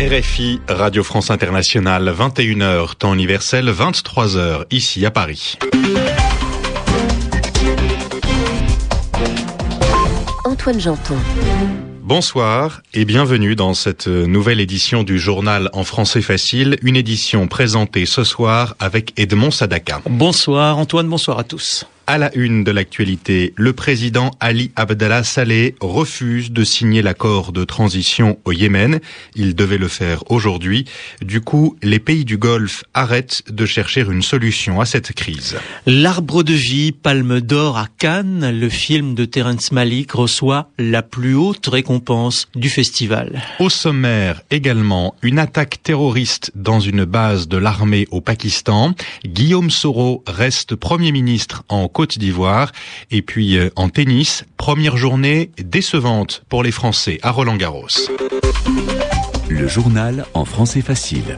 RFI, Radio France Internationale, 21h, temps universel, 23h, ici à Paris. Antoine Janton. Bonsoir et bienvenue dans cette nouvelle édition du journal en français facile, une édition présentée ce soir avec Edmond Sadaka. Bonsoir Antoine, bonsoir à tous. À la une de l'actualité, le président Ali Abdallah Saleh refuse de signer l'accord de transition au Yémen. Il devait le faire aujourd'hui. Du coup, les pays du Golfe arrêtent de chercher une solution à cette crise. L'arbre de vie, palme d'or à Cannes, le film de Terence Malik reçoit la plus haute récompense du festival. Au sommaire également, une attaque terroriste dans une base de l'armée au Pakistan. Guillaume Soro reste Premier ministre en Côte d'Ivoire. Et puis euh, en tennis, première journée décevante pour les Français à Roland Garros. Le journal en français facile.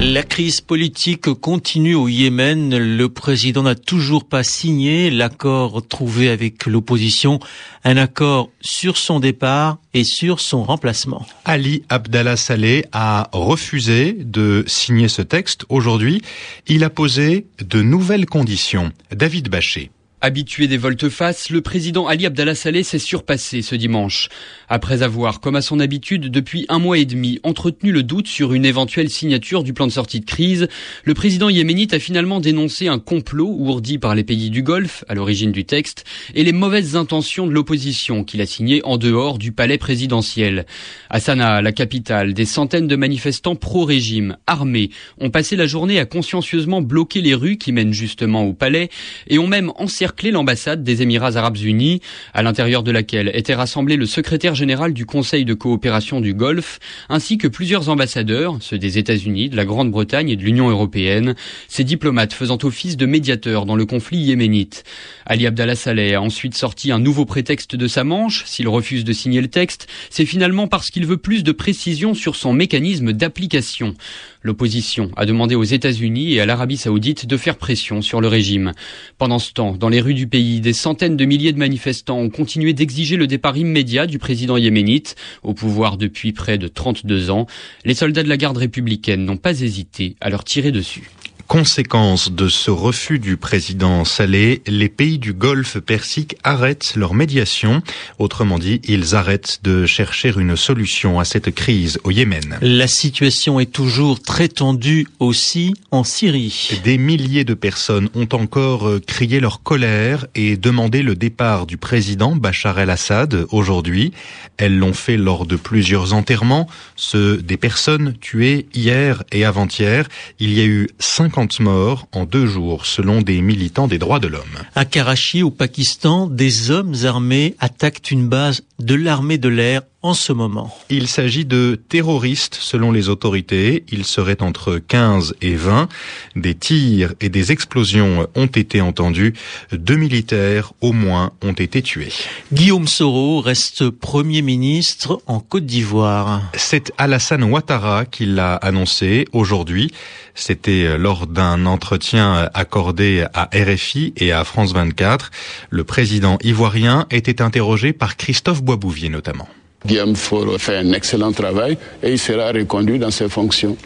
La crise politique continue au Yémen. Le président n'a toujours pas signé l'accord trouvé avec l'opposition, un accord sur son départ et sur son remplacement. Ali Abdallah Saleh a refusé de signer ce texte aujourd'hui. Il a posé de nouvelles conditions. David Bachet. Habitué des volte-face, le président Ali Abdallah Saleh s'est surpassé ce dimanche. Après avoir, comme à son habitude depuis un mois et demi, entretenu le doute sur une éventuelle signature du plan de sortie de crise, le président yéménite a finalement dénoncé un complot ourdi par les pays du Golfe, à l'origine du texte, et les mauvaises intentions de l'opposition qu'il a signé en dehors du palais présidentiel. À Sanaa, la capitale, des centaines de manifestants pro-régime, armés, ont passé la journée à consciencieusement bloquer les rues qui mènent justement au palais et ont même encerclé l'ambassade des Émirats arabes unis, à l'intérieur de laquelle était rassemblé le secrétaire général du Conseil de coopération du Golfe, ainsi que plusieurs ambassadeurs, ceux des États-Unis, de la Grande-Bretagne et de l'Union européenne, ces diplomates faisant office de médiateurs dans le conflit yéménite. Ali Abdallah Saleh a ensuite sorti un nouveau prétexte de sa manche. S'il refuse de signer le texte, c'est finalement parce qu'il veut plus de précision sur son mécanisme d'application. L'opposition a demandé aux États-Unis et à l'Arabie saoudite de faire pression sur le régime. Pendant ce temps, dans les rues du pays, des centaines de milliers de manifestants ont continué d'exiger le départ immédiat du président yéménite, au pouvoir depuis près de 32 ans. Les soldats de la garde républicaine n'ont pas hésité à leur tirer dessus. Conséquence de ce refus du président Saleh, les pays du Golfe Persique arrêtent leur médiation. Autrement dit, ils arrêtent de chercher une solution à cette crise au Yémen. La situation est toujours très tendue aussi en Syrie. Des milliers de personnes ont encore euh, crié leur colère et demandé le départ du président Bachar el-Assad aujourd'hui. Elles l'ont fait lors de plusieurs enterrements, ceux des personnes tuées hier et avant-hier. Il y a eu 50 morts en deux jours, selon des militants des droits de l'homme. À Karachi, au Pakistan, des hommes armés attaquent une base de l'armée de l'air en ce moment. Il s'agit de terroristes selon les autorités. Ils seraient entre 15 et 20. Des tirs et des explosions ont été entendus. Deux militaires au moins ont été tués. Guillaume Soro reste Premier ministre en Côte d'Ivoire. C'est Alassane Ouattara qui l'a annoncé aujourd'hui. C'était lors d'un entretien accordé à RFI et à France 24. Le président ivoirien était interrogé par Christophe Boisbouvier notamment. Guillaume Foro fait un excellent travail et il sera reconduit dans ses fonctions.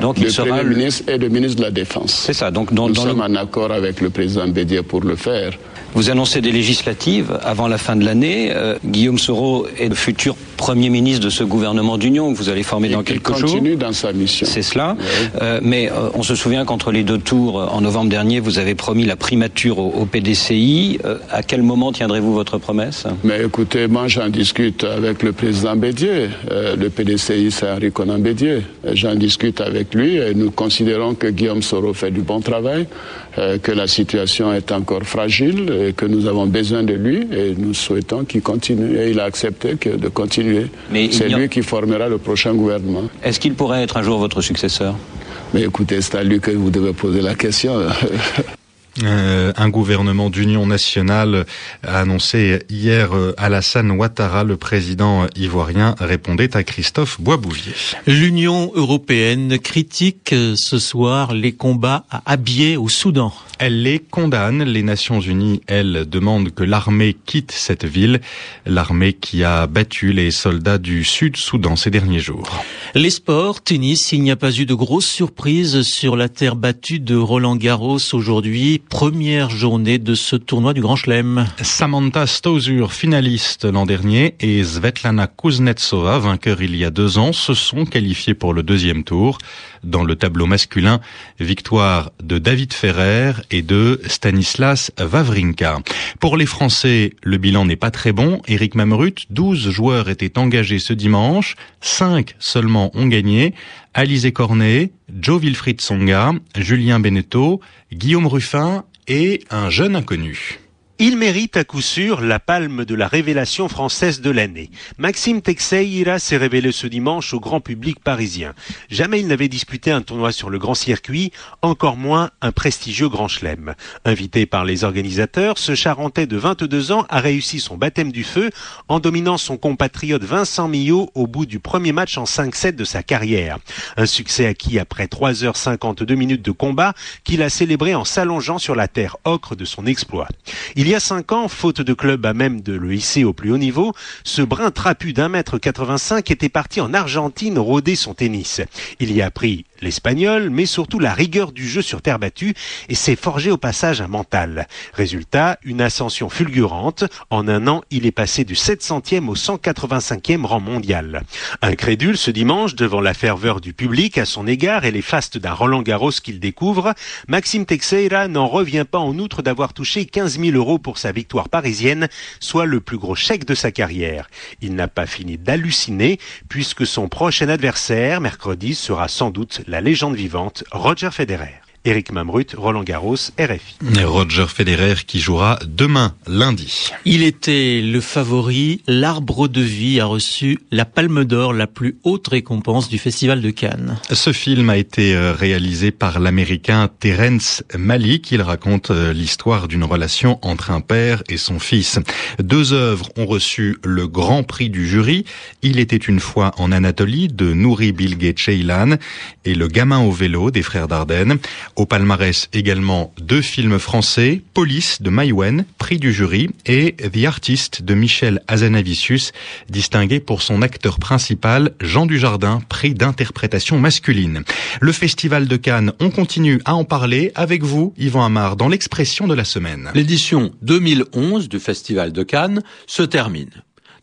Donc le il sera Premier le- ministre et le ministre de la Défense. C'est ça. Donc dans, Nous dans le- sommes en accord avec le président Bédier pour le faire. Vous annoncez des législatives avant la fin de l'année. Euh, Guillaume Soro est le futur Premier ministre de ce gouvernement d'union que vous allez former dans il quelques jours. continue dans sa mission. C'est cela. Oui. Euh, mais euh, on se souvient qu'entre les deux tours, en novembre dernier, vous avez promis la primature au, au PDCI. À quel moment tiendrez-vous votre promesse? Mais écoutez, moi j'en discute avec le président Bédier. Le PDCI, c'est Henri Conan Bédier. J'en discute avec lui et nous considérons que Guillaume Soro fait du bon travail, que la situation est encore fragile et que nous avons besoin de lui et nous souhaitons qu'il continue. Et il a accepté que de continuer. C'est lui qui formera le prochain gouvernement. Est-ce qu'il pourrait être un jour votre successeur? Mais écoutez, c'est à lui que vous devez poser la question. Euh, un gouvernement d'union nationale a annoncé hier euh, Alassane Ouattara, le président ivoirien, répondait à Christophe Boisbouvier. L'Union européenne critique euh, ce soir les combats à Abyei au Soudan. Elle les condamne. Les Nations Unies, elles, demandent que l'armée quitte cette ville. L'armée qui a battu les soldats du Sud-Soudan ces derniers jours. Les sports, tennis, il n'y a pas eu de grosses surprises sur la terre battue de Roland Garros aujourd'hui. Première journée de ce tournoi du Grand Chelem. Samantha Stosur, finaliste l'an dernier, et Svetlana Kuznetsova, vainqueur il y a deux ans, se sont qualifiés pour le deuxième tour. Dans le tableau masculin, victoire de David Ferrer et de Stanislas Wawrinka. Pour les Français, le bilan n'est pas très bon. Eric Mamrut, 12 joueurs étaient engagés ce dimanche, 5 seulement ont gagné. Alizé Cornet, Joe Wilfried Songa, Julien Beneteau, Guillaume Ruffin et un jeune inconnu. Il mérite à coup sûr la palme de la révélation française de l'année. Maxime Teixeira s'est révélé ce dimanche au grand public parisien. Jamais il n'avait disputé un tournoi sur le grand circuit, encore moins un prestigieux grand chelem. Invité par les organisateurs, ce Charentais de 22 ans a réussi son baptême du feu en dominant son compatriote Vincent Millot au bout du premier match en 5-7 de sa carrière. Un succès acquis après 3h52 minutes de combat qu'il a célébré en s'allongeant sur la terre ocre de son exploit. Y a cinq ans, faute de club à même de le hisser au plus haut niveau, ce brin trapu d'un mètre 85 était parti en Argentine rôder son tennis. Il y a pris l'espagnol, mais surtout la rigueur du jeu sur terre battue et s'est forgé au passage un mental. Résultat, une ascension fulgurante. En un an, il est passé du 700e au 185e rang mondial. Incrédule ce dimanche devant la ferveur du public à son égard et les fastes d'un Roland Garros qu'il découvre, Maxime Teixeira n'en revient pas en outre d'avoir touché 15 000 euros pour sa victoire parisienne, soit le plus gros chèque de sa carrière. Il n'a pas fini d'halluciner puisque son prochain adversaire, mercredi, sera sans doute la légende vivante Roger Federer. Éric Mamrut, Roland Garros, RFI. Roger Federer qui jouera demain, lundi. Il était le favori. L'arbre de vie a reçu la Palme d'Or, la plus haute récompense du Festival de Cannes. Ce film a été euh, réalisé par l'américain Terence Malick. Il raconte euh, l'histoire d'une relation entre un père et son fils. Deux œuvres ont reçu le grand prix du jury. Il était une fois en Anatolie de Nouri Bilge Ceylan et Le gamin au vélo des frères Dardenne. Au palmarès également deux films français, Police de Maïwen, prix du jury, et The Artist de Michel Azanavicius, distingué pour son acteur principal, Jean Dujardin, prix d'interprétation masculine. Le Festival de Cannes, on continue à en parler avec vous, Yvan Amar, dans l'expression de la semaine. L'édition 2011 du Festival de Cannes se termine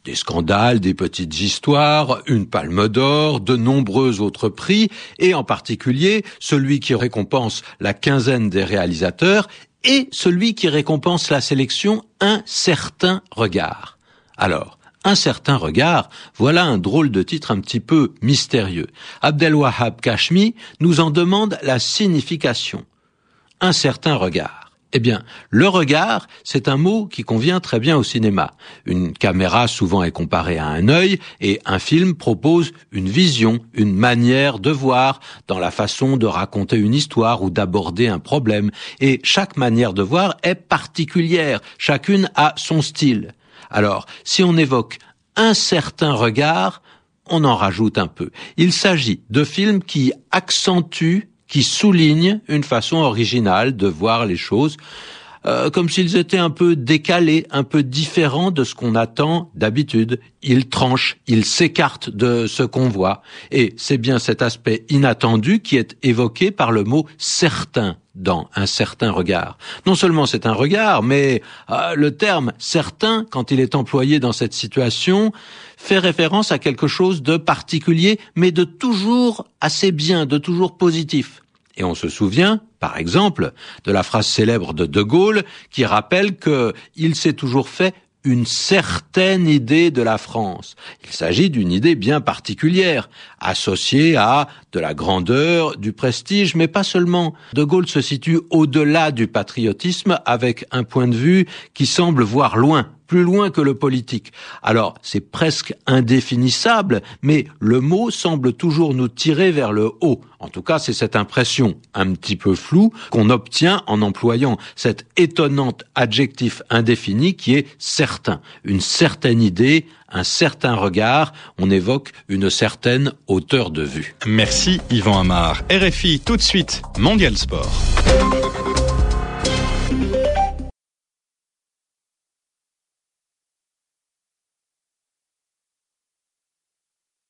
des scandales, des petites histoires, une palme d'or, de nombreux autres prix, et en particulier celui qui récompense la quinzaine des réalisateurs et celui qui récompense la sélection Un certain regard. Alors, un certain regard, voilà un drôle de titre un petit peu mystérieux. Abdelwahab Kashmi nous en demande la signification. Un certain regard. Eh bien, le regard, c'est un mot qui convient très bien au cinéma. Une caméra souvent est comparée à un œil et un film propose une vision, une manière de voir dans la façon de raconter une histoire ou d'aborder un problème. Et chaque manière de voir est particulière, chacune a son style. Alors, si on évoque un certain regard, on en rajoute un peu. Il s'agit de films qui accentuent qui souligne une façon originale de voir les choses, euh, comme s'ils étaient un peu décalés, un peu différents de ce qu'on attend d'habitude. Ils tranchent, ils s'écartent de ce qu'on voit. Et c'est bien cet aspect inattendu qui est évoqué par le mot certain dans un certain regard. Non seulement c'est un regard, mais euh, le terme certain, quand il est employé dans cette situation, fait référence à quelque chose de particulier, mais de toujours assez bien, de toujours positif. Et on se souvient, par exemple, de la phrase célèbre de De Gaulle qui rappelle que il s'est toujours fait une certaine idée de la France. Il s'agit d'une idée bien particulière, associée à de la grandeur, du prestige, mais pas seulement. De Gaulle se situe au-delà du patriotisme avec un point de vue qui semble voir loin, plus loin que le politique. Alors, c'est presque indéfinissable, mais le mot semble toujours nous tirer vers le haut. En tout cas, c'est cette impression un petit peu floue qu'on obtient en employant cet étonnant adjectif indéfini qui est certain. Une certaine idée, un certain regard, on évoque une certaine hauteur de vue. Merci Yvan Amar. RFI tout de suite, Mondial Sport.